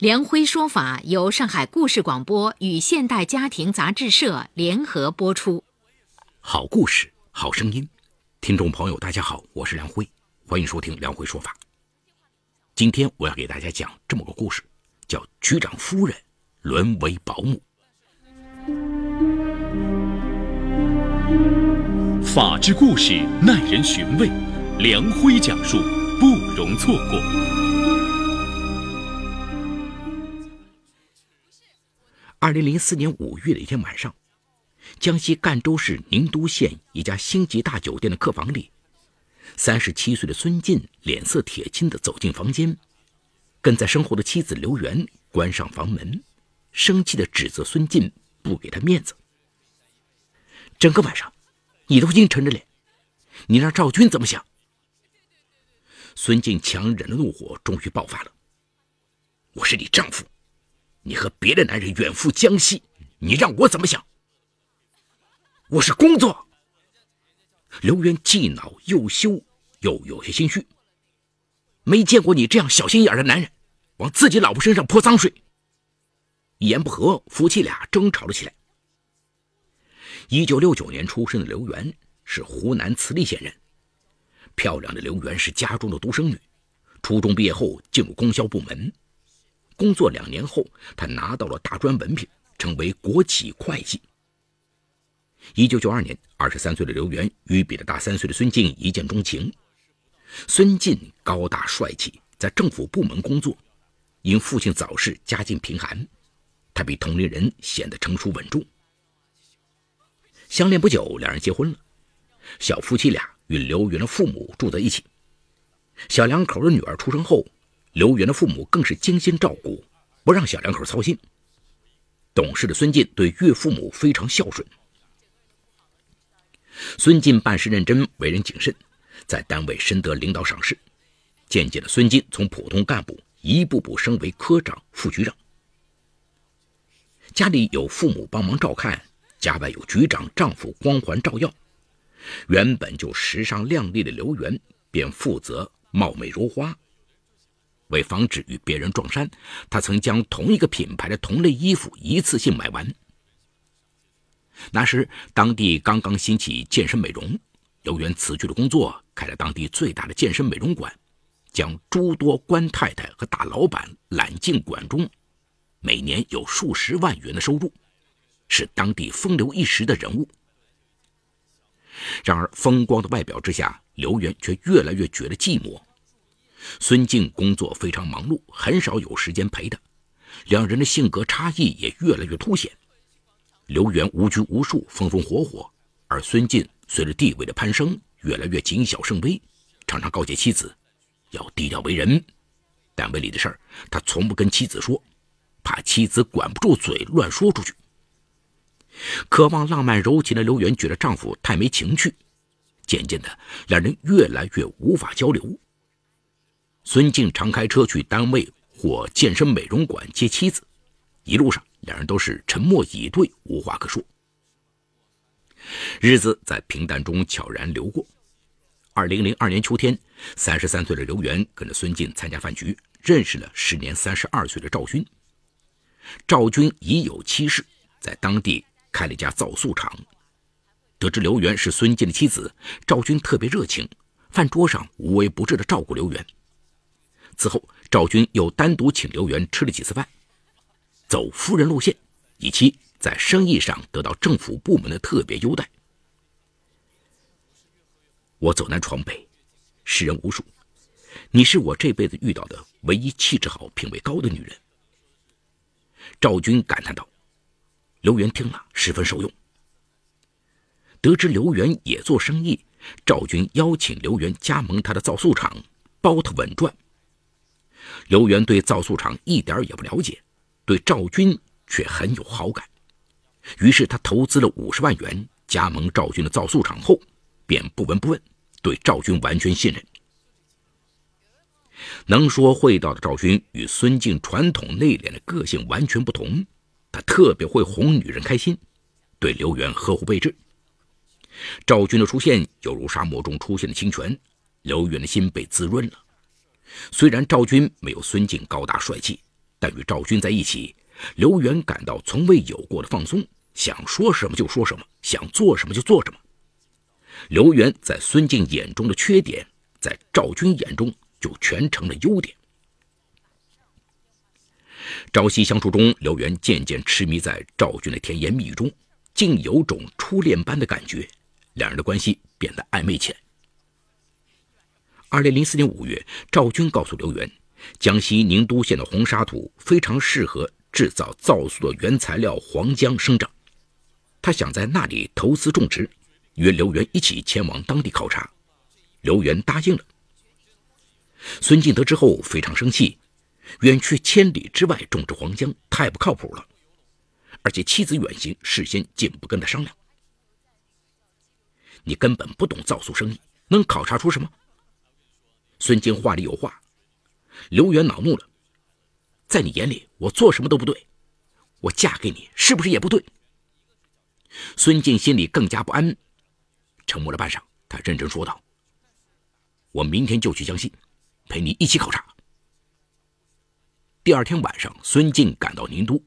梁辉说法由上海故事广播与现代家庭杂志社联合播出。好故事，好声音，听众朋友，大家好，我是梁辉，欢迎收听梁辉说法。今天我要给大家讲这么个故事，叫《局长夫人沦为保姆》。法治故事耐人寻味，梁辉讲述不容错过。二零零四年五月的一天晚上，江西赣州市宁都县一家星级大酒店的客房里，三十七岁的孙进脸色铁青地走进房间，跟在身后的妻子刘媛关上房门，生气地指责孙进不给他面子。整个晚上，你都阴沉着脸，你让赵军怎么想？孙进强忍的怒火终于爆发了：“我是你丈夫。”你和别的男人远赴江西，你让我怎么想？我是工作。刘渊既恼又羞，又有些心虚。没见过你这样小心眼的男人，往自己老婆身上泼脏水。一言不合，夫妻俩争吵了起来。一九六九年出生的刘媛是湖南慈利县人，漂亮的刘媛是家中的独生女，初中毕业后进入供销部门。工作两年后，他拿到了大专文凭，成为国企会计。一九九二年，二十三岁的刘源与比他大三岁的孙静一见钟情。孙静高大帅气，在政府部门工作，因父亲早逝，家境贫寒，他比同龄人显得成熟稳重。相恋不久，两人结婚了。小夫妻俩与刘源的父母住在一起。小两口的女儿出生后。刘源的父母更是精心照顾，不让小两口操心。懂事的孙进对岳父母非常孝顺。孙进办事认真，为人谨慎，在单位深得领导赏识。渐渐的，孙进从普通干部一步步升为科长、副局长。家里有父母帮忙照看，家外有局长丈夫光环照耀。原本就时尚靓丽的刘源，便负责貌美如花。为防止与别人撞衫，他曾将同一个品牌的同类衣服一次性买完。那时，当地刚刚兴起健身美容，刘源辞去了工作，开了当地最大的健身美容馆，将诸多官太太和大老板揽进馆中，每年有数十万元的收入，是当地风流一时的人物。然而，风光的外表之下，刘源却越来越觉得寂寞。孙静工作非常忙碌，很少有时间陪他，两人的性格差异也越来越凸显。刘源无拘无束，风风火火，而孙静随着地位的攀升，越来越谨小慎微，常常告诫妻子要低调为人。单位里的事儿，他从不跟妻子说，怕妻子管不住嘴乱说出去。渴望浪漫柔情的刘源觉得丈夫太没情趣，渐渐的，两人越来越无法交流。孙静常开车去单位或健身美容馆接妻子，一路上两人都是沉默以对，无话可说。日子在平淡中悄然流过。二零零二年秋天，三十三岁的刘源跟着孙静参加饭局，认识了时年三十二岁的赵军。赵军已有妻室，在当地开了一家造塑厂。得知刘源是孙静的妻子，赵军特别热情，饭桌上无微不至的照顾刘源。此后，赵军又单独请刘源吃了几次饭，走夫人路线，以期在生意上得到政府部门的特别优待。我走南闯北，识人无数，你是我这辈子遇到的唯一气质好、品味高的女人。赵军感叹道。刘源听了十分受用。得知刘源也做生意，赵军邀请刘源加盟他的造素厂，包他稳赚。刘源对造塑厂一点也不了解，对赵军却很有好感，于是他投资了五十万元，加盟赵军的造塑厂后，便不闻不问，对赵军完全信任。能说会道的赵军与孙静传统内敛的个性完全不同，他特别会哄女人开心，对刘元呵护备至。赵军的出现犹如沙漠中出现的清泉，刘元的心被滋润了。虽然赵军没有孙敬高大帅气，但与赵军在一起，刘元感到从未有过的放松，想说什么就说什么，想做什么就做什么。刘元在孙敬眼中的缺点，在赵军眼中。就全成了优点。朝夕相处中，刘元渐渐痴迷在赵军的甜言蜜语中，竟有种初恋般的感觉，两人的关系变得暧昧起来。二零零四年五月，赵军告诉刘元，江西宁都县的红沙土非常适合制造皂塑的原材料黄姜生长，他想在那里投资种植，约刘元一起前往当地考察。刘元答应了。孙敬得知后非常生气，远去千里之外种植黄姜太不靠谱了，而且妻子远行，事先竟不跟他商量。你根本不懂皂塑生意，能考察出什么？孙静话里有话，刘元恼怒了，在你眼里我做什么都不对，我嫁给你是不是也不对？孙静心里更加不安，沉默了半晌，他认真说道：“我明天就去江西。”陪你一起考察。第二天晚上，孙静赶到宁都，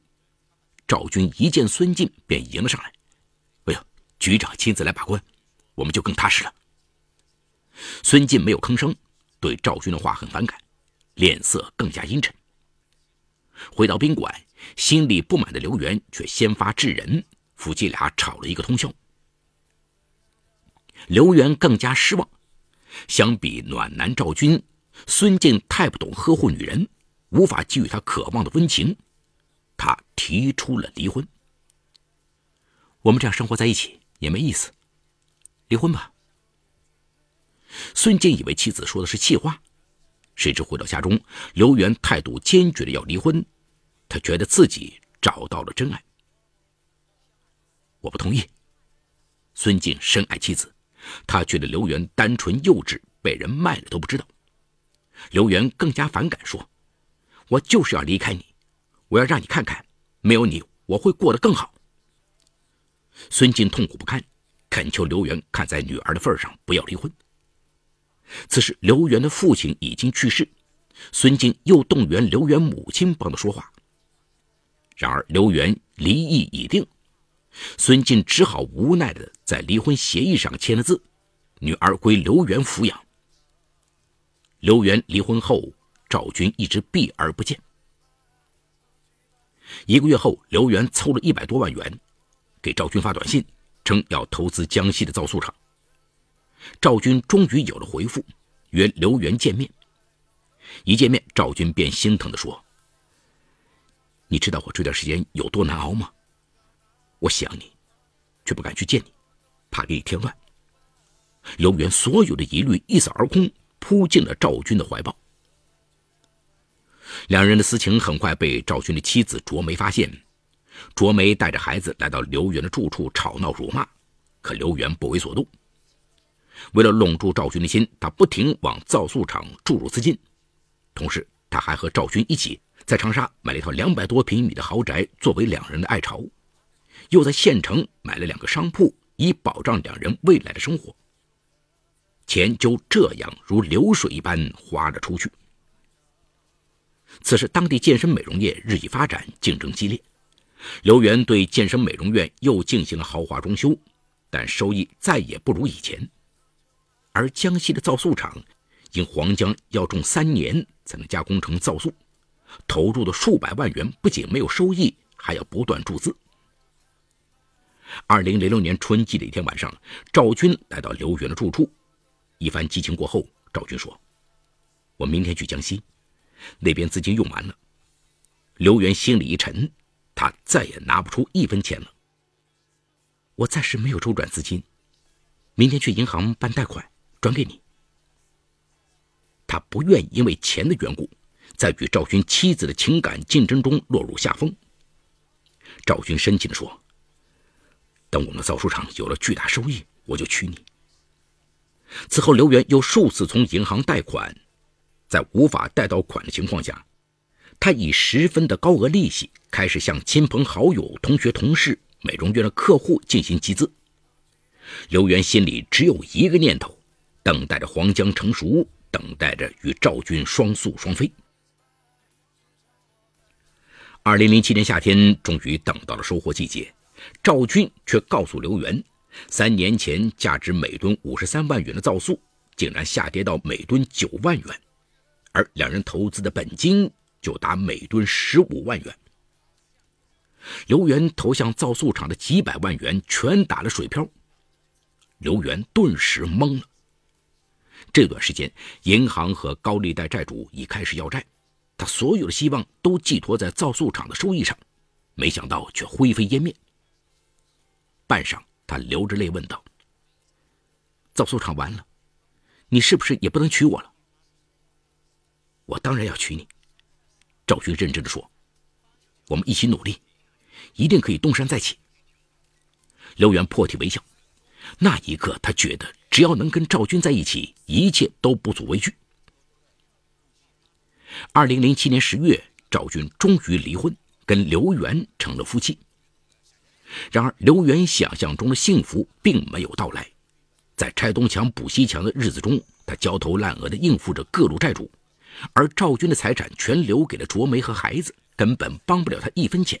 赵军一见孙静便迎了上来。哎呦，局长亲自来把关，我们就更踏实了。孙静没有吭声，对赵军的话很反感，脸色更加阴沉。回到宾馆，心里不满的刘元却先发制人，夫妻俩吵了一个通宵。刘元更加失望，相比暖男赵军。孙静太不懂呵护女人，无法给予她渴望的温情，他提出了离婚。我们这样生活在一起也没意思，离婚吧。孙敬以为妻子说的是气话，谁知回到家中，刘元态度坚决的要离婚，他觉得自己找到了真爱。我不同意。孙静深爱妻子，他觉得刘元单纯幼稚，被人卖了都不知道。刘元更加反感，说：“我就是要离开你，我要让你看看，没有你我会过得更好。”孙静痛苦不堪，恳求刘元看在女儿的份上不要离婚。此时，刘元的父亲已经去世，孙静又动员刘元母亲帮他说话。然而，刘元离异已定，孙静只好无奈的在离婚协议上签了字，女儿归刘元抚养。刘元离婚后，赵军一直避而不见。一个月后，刘元凑了一百多万元，给赵军发短信，称要投资江西的造塑厂。赵军终于有了回复，约刘元见面。一见面，赵军便心疼地说：“你知道我这段时间有多难熬吗？我想你，却不敢去见你，怕给你添乱。”刘元所有的疑虑一扫而空。扑进了赵军的怀抱。两人的私情很快被赵军的妻子卓梅发现，卓梅带着孩子来到刘元的住处吵闹辱骂，可刘元不为所动。为了笼住赵军的心，他不停往造塑厂注入资金，同时他还和赵军一起在长沙买了一套两百多平米的豪宅作为两人的爱巢，又在县城买了两个商铺，以保障两人未来的生活。钱就这样如流水一般花了出去。此时，当地健身美容业日益发展，竞争激烈。刘元对健身美容院又进行了豪华装修，但收益再也不如以前。而江西的造塑厂，因黄姜要种三年才能加工成造塑，投入的数百万元不仅没有收益，还要不断注资。二零零六年春季的一天晚上，赵军来到刘元的住处。一番激情过后，赵军说：“我明天去江西，那边资金用完了。”刘元心里一沉，他再也拿不出一分钱了。我暂时没有周转资金，明天去银行办贷款转给你。他不愿因为钱的缘故，在与赵军妻子的情感竞争中落入下风。赵军深情地说：“等我们造书厂有了巨大收益，我就娶你。此后，刘元又数次从银行贷款，在无法贷到款的情况下，他以十分的高额利息开始向亲朋好友、同学、同事、美容院的客户进行集资。刘元心里只有一个念头：等待着黄江成熟，等待着与赵军双宿双飞。二零零七年夏天，终于等到了收获季节，赵军却告诉刘元。三年前，价值每吨五十三万元的皂素，竟然下跌到每吨九万元，而两人投资的本金就达每吨十五万元。刘元投向皂素厂的几百万元全打了水漂，刘元顿时懵了。这段时间，银行和高利贷债主已开始要债，他所有的希望都寄托在皂素厂的收益上，没想到却灰飞烟灭。半晌。他流着泪问道：“造素厂完了，你是不是也不能娶我了？”“我当然要娶你。”赵军认真的说，“我们一起努力，一定可以东山再起。”刘元破涕为笑，那一刻他觉得只要能跟赵军在一起，一切都不足为惧。二零零七年十月，赵军终于离婚，跟刘元成了夫妻。然而，刘元想象中的幸福并没有到来。在拆东墙补西墙的日子中，他焦头烂额地应付着各路债主，而赵军的财产全留给了卓梅和孩子，根本帮不了他一分钱。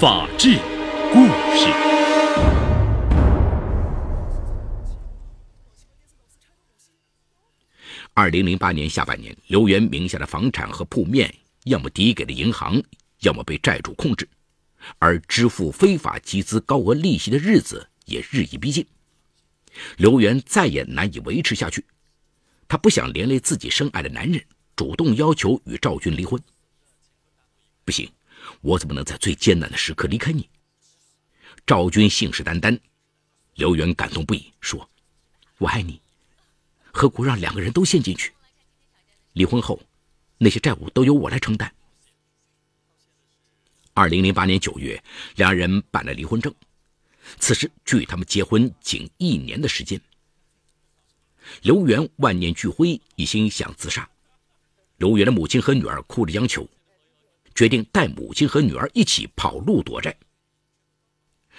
法治故事。二零零八年下半年，刘源名下的房产和铺面，要么抵给了银行，要么被债主控制。而支付非法集资高额利息的日子也日益逼近，刘元再也难以维持下去，他不想连累自己深爱的男人，主动要求与赵军离婚。不行，我怎么能在最艰难的时刻离开你？赵军信誓旦旦，刘元感动不已，说：“我爱你，何苦让两个人都陷进去？离婚后，那些债务都由我来承担。”二零零八年九月，两人办了离婚证。此时距他们结婚仅一年的时间。刘元万念俱灰，一心想自杀。刘元的母亲和女儿哭着央求，决定带母亲和女儿一起跑路躲债。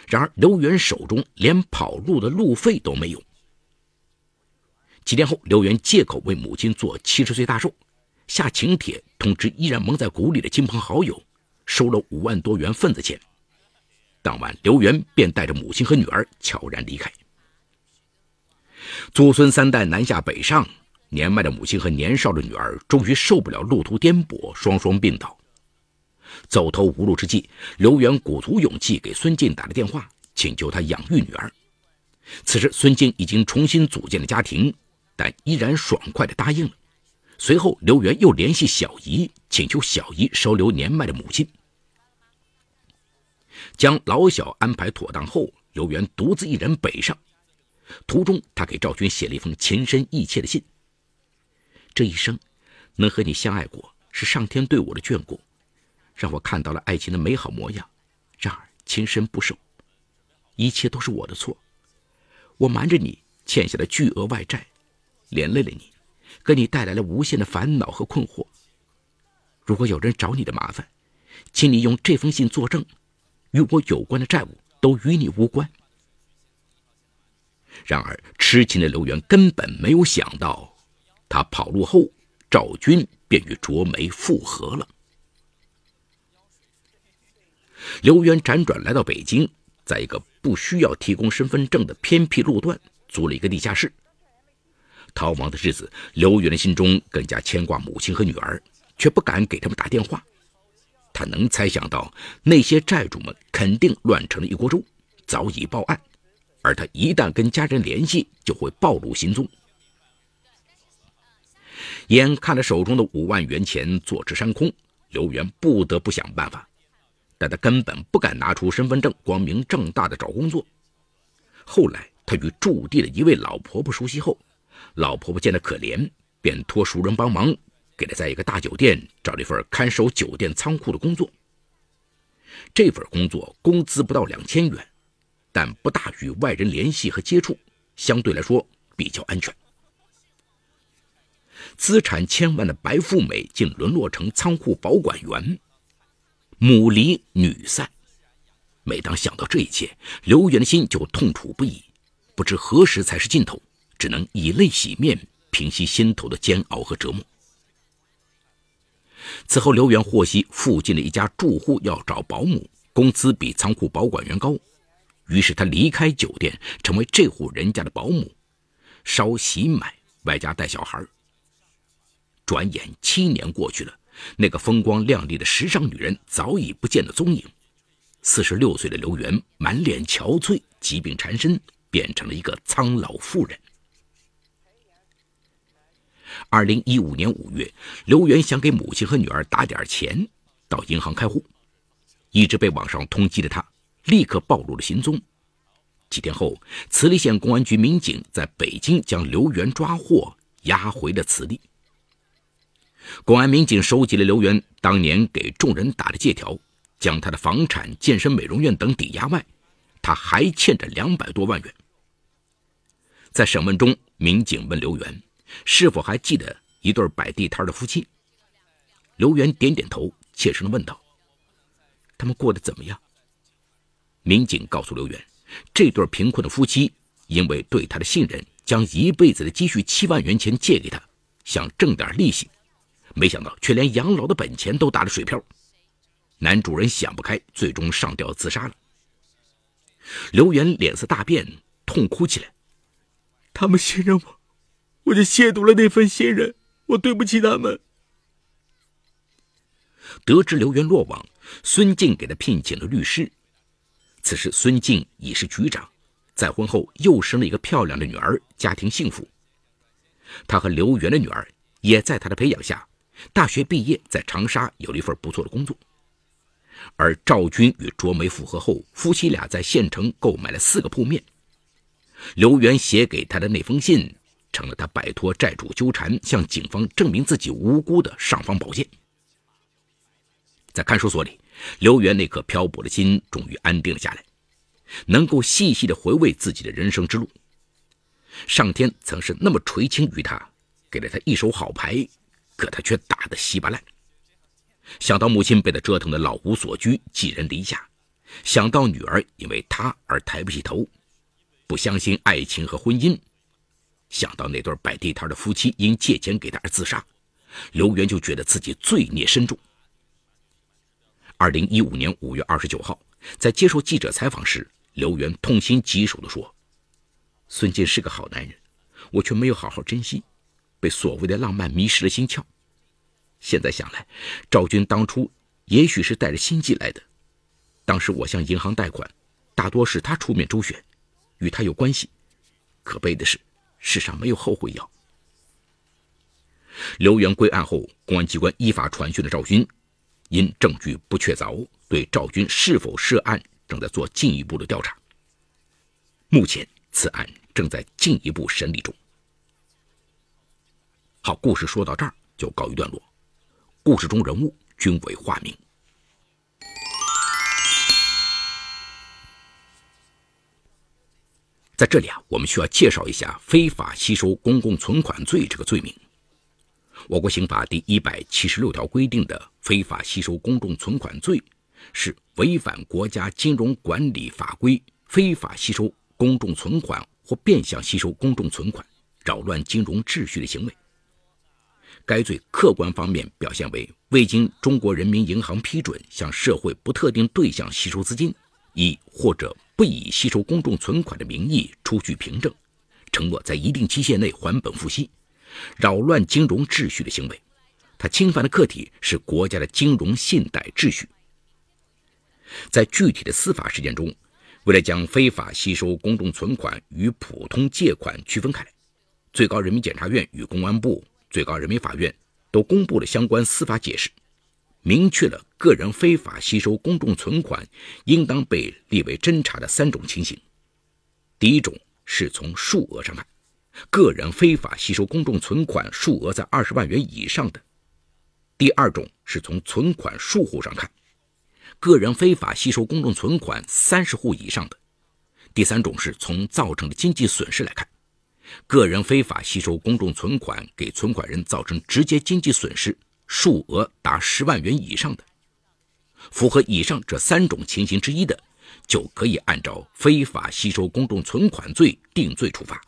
然而刘元手中连跑路的路费都没有。几天后，刘元借口为母亲做七十岁大寿，下请帖通知依然蒙在鼓里的亲朋好友。收了五万多元份子钱，当晚刘元便带着母亲和女儿悄然离开。祖孙三代南下北上，年迈的母亲和年少的女儿终于受不了路途颠簸，双双病倒。走投无路之际，刘元鼓足勇气给孙静打了电话，请求他养育女儿。此时孙静已经重新组建了家庭，但依然爽快地答应了。随后刘元又联系小姨，请求小姨收留年迈的母亲。将老小安排妥当后，刘元独自一人北上。途中，他给赵军写了一封情深意切的信。这一生，能和你相爱过，是上天对我的眷顾，让我看到了爱情的美好模样。然而，情深不寿，一切都是我的错。我瞒着你欠下了巨额外债，连累了你，给你带来了无限的烦恼和困惑。如果有人找你的麻烦，请你用这封信作证。与我有关的债务都与你无关。然而，痴情的刘元根本没有想到，他跑路后，赵军便与卓梅复合了。刘元辗转来到北京，在一个不需要提供身份证的偏僻路段租了一个地下室。逃亡的日子，刘元的心中更加牵挂母亲和女儿，却不敢给他们打电话。他能猜想到那些债主们肯定乱成了一锅粥，早已报案，而他一旦跟家人联系，就会暴露行踪。眼看着手中的五万元钱坐吃山空，刘元不得不想办法，但他根本不敢拿出身份证，光明正大的找工作。后来，他与驻地的一位老婆婆熟悉后，老婆婆见他可怜，便托熟人帮忙，给他在一个大酒店找了一份看守酒店仓库的工作。这份工作工资不到两千元，但不大与外人联系和接触，相对来说比较安全。资产千万的白富美竟沦落成仓库保管员，母离女散。每当想到这一切，刘元的心就痛楚不已，不知何时才是尽头，只能以泪洗面，平息心头的煎熬和折磨。此后，刘元获悉附近的一家住户要找保姆，工资比仓库保管员高，于是他离开酒店，成为这户人家的保姆，烧洗买，外加带小孩。转眼七年过去了，那个风光亮丽的时尚女人早已不见了踪影。四十六岁的刘元满脸憔悴，疾病缠身，变成了一个苍老妇人。二零一五年五月，刘元想给母亲和女儿打点钱，到银行开户。一直被网上通缉的他，立刻暴露了行踪。几天后，慈利县公安局民警在北京将刘元抓获，押回了慈利。公安民警收集了刘元当年给众人打的借条，将他的房产、健身美容院等抵押外，他还欠着两百多万元。在审问中，民警问刘元是否还记得一对摆地摊的夫妻。刘元点点头，切声地问道：“他们过得怎么样？”民警告诉刘元，这对贫困的夫妻因为对他的信任，将一辈子的积蓄七万元钱借给他，想挣点利息。没想到，却连养老的本钱都打了水漂。男主人想不开，最终上吊自杀了。刘元脸色大变，痛哭起来：“他们信任我，我就亵渎了那份信任，我对不起他们。”得知刘元落网，孙静给他聘请了律师。此时，孙静已是局长，再婚后又生了一个漂亮的女儿，家庭幸福。他和刘元的女儿也在他的培养下。大学毕业，在长沙有了一份不错的工作。而赵军与卓梅复合后，夫妻俩在县城购买了四个铺面。刘元写给他的那封信，成了他摆脱债主纠缠、向警方证明自己无辜的尚方宝剑。在看守所里，刘元那颗漂泊的心终于安定了下来，能够细细的回味自己的人生之路。上天曾是那么垂青于他，给了他一手好牌。可他却打得稀巴烂。想到母亲被他折腾得老无所居、寄人篱下，想到女儿因为他而抬不起头，不相信爱情和婚姻，想到那对摆地摊的夫妻因借钱给他而自杀，刘元就觉得自己罪孽深重。二零一五年五月二十九号，在接受记者采访时，刘元痛心疾首地说：“孙进是个好男人，我却没有好好珍惜。”被所谓的浪漫迷失了心窍。现在想来，赵军当初也许是带着心计来的。当时我向银行贷款，大多是他出面周旋，与他有关系。可悲的是，世上没有后悔药。刘元归案后，公安机关依法传讯了赵军，因证据不确凿，对赵军是否涉案正在做进一步的调查。目前，此案正在进一步审理中。好，故事说到这儿就告一段落。故事中人物均为化名。在这里啊，我们需要介绍一下非法吸收公共存款罪这个罪名。我国刑法第一百七十六条规定的非法吸收公众存款罪，是违反国家金融管理法规、非法吸收公众存款或变相吸收公众存款、扰乱金融秩序的行为。该罪客观方面表现为未经中国人民银行批准向社会不特定对象吸收资金，以或者不以吸收公众存款的名义出具凭证，承诺在一定期限内还本付息，扰乱金融秩序的行为，他侵犯的客体是国家的金融信贷秩序。在具体的司法实践中，为了将非法吸收公众存款与普通借款区分开来，最高人民检察院与公安部、最高人民法院都公布了相关司法解释，明确了个人非法吸收公众存款应当被列为侦查的三种情形。第一种是从数额上看，个人非法吸收公众存款数额在二十万元以上的；第二种是从存款数户上看。个人非法吸收公众存款三十户以上的，第三种是从造成的经济损失来看，个人非法吸收公众存款给存款人造成直接经济损失，数额达十万元以上的，符合以上这三种情形之一的，就可以按照非法吸收公众存款罪定罪处罚。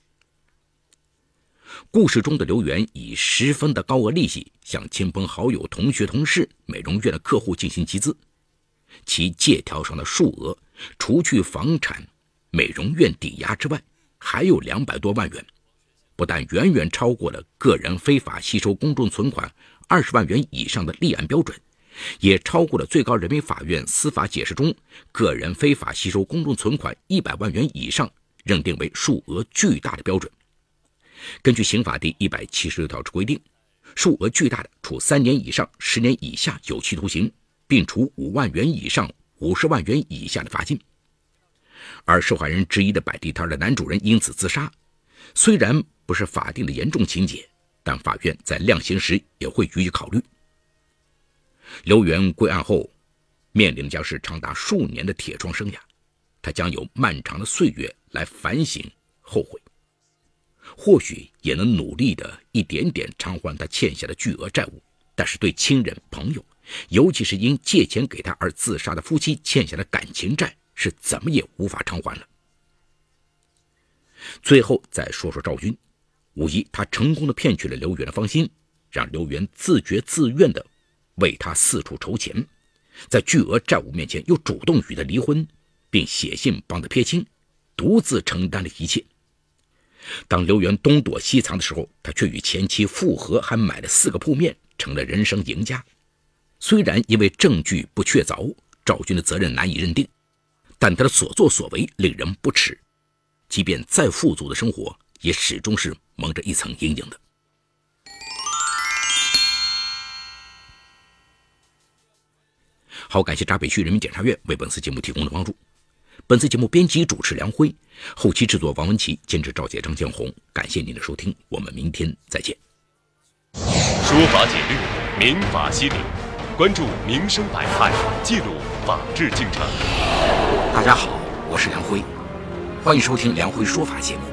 故事中的刘源以十分的高额利息向亲朋好友、同学、同事、美容院的客户进行集资。其借条上的数额，除去房产、美容院抵押之外，还有两百多万元，不但远远超过了个人非法吸收公众存款二十万元以上的立案标准，也超过了最高人民法院司法解释中个人非法吸收公众存款一百万元以上认定为数额巨大的标准。根据刑法第一百七十六条之规定，数额巨大的，处三年以上十年以下有期徒刑。并处五万元以上五十万元以下的罚金。而受害人之一的摆地摊的男主人因此自杀，虽然不是法定的严重情节，但法院在量刑时也会予以考虑。刘源归案后，面临的将是长达数年的铁窗生涯，他将有漫长的岁月来反省后悔，或许也能努力的一点点偿还他欠下的巨额债务，但是对亲人朋友。尤其是因借钱给他而自杀的夫妻欠下的感情债，是怎么也无法偿还了。最后再说说赵军，无疑他成功的骗取了刘源的芳心，让刘源自觉自愿的为他四处筹钱，在巨额债务面前又主动与他离婚，并写信帮他撇清，独自承担了一切。当刘源东躲西藏的时候，他却与前妻复合，还买了四个铺面，成了人生赢家。虽然因为证据不确凿，赵军的责任难以认定，但他的所作所为令人不齿。即便再富足的生活，也始终是蒙着一层阴影的。好，感谢闸北区人民检察院为本次节目提供的帮助。本次节目编辑主持梁辉，后期制作王文琪，监制赵杰、张建红。感谢您的收听，我们明天再见。说法解律，民法析理。关注民生百态，记录法治进程。大家好，我是梁辉，欢迎收听梁辉说法节目。